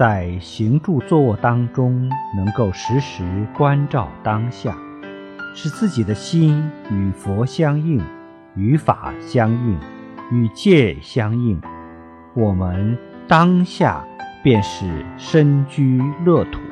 在行住坐卧当中能够时时关照当下使自己的心与佛相应与法相应与戒相应。我们当下便是身居乐土。